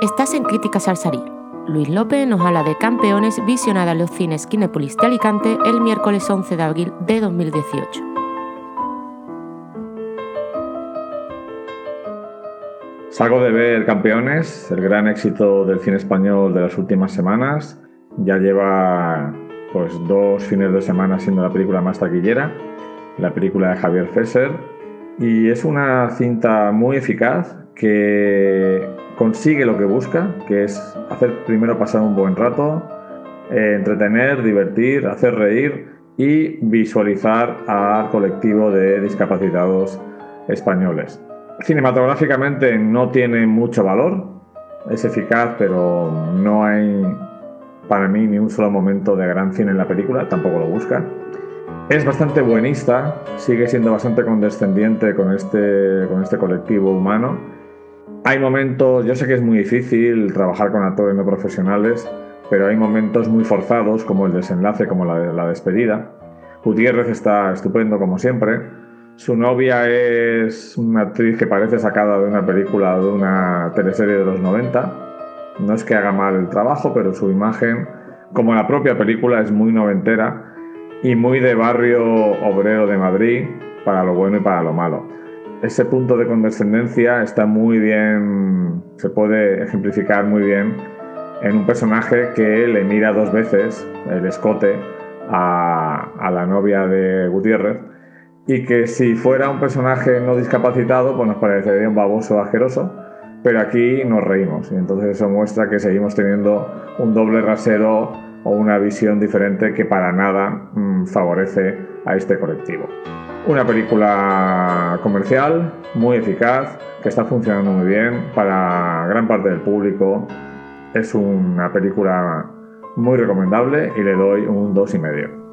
Estás en Críticas al Salir. Luis López nos habla de Campeones visionada en los cines Kinepolis de Alicante el miércoles 11 de abril de 2018. Salgo de ver Campeones, el gran éxito del cine español de las últimas semanas. Ya lleva pues dos fines de semana siendo la película más taquillera, la película de Javier Fesser. Y es una cinta muy eficaz que consigue lo que busca, que es hacer primero pasar un buen rato, eh, entretener, divertir, hacer reír y visualizar al colectivo de discapacitados españoles. Cinematográficamente no tiene mucho valor, es eficaz, pero no hay para mí ni un solo momento de gran cine en la película, tampoco lo busca. Es bastante buenista, sigue siendo bastante condescendiente con este, con este colectivo humano. Hay momentos, yo sé que es muy difícil trabajar con actores no profesionales, pero hay momentos muy forzados, como el desenlace, como la, despedida. Gutiérrez está estupendo, como siempre. Su novia es una actriz que parece sacada de una película, de una teleserie de los 90 no es que haga mal el trabajo, pero su imagen, como la propia película, es muy noventera y muy de barrio obrero de Madrid, para lo bueno y para lo malo. Ese punto de condescendencia está muy bien, se puede ejemplificar muy bien en un personaje que le mira dos veces el escote a, la novia de Gutiérrez y que si fuera un personaje no discapacitado, pues nos parecería un baboso asqueroso pero aquí nos reímos y entonces eso muestra que seguimos teniendo un doble rasero o una visión diferente que para nada mm, favorece a este colectivo. Una película comercial, muy eficaz, que está funcionando muy bien para gran parte del público. Es una película muy recomendable y le doy un dos y medio.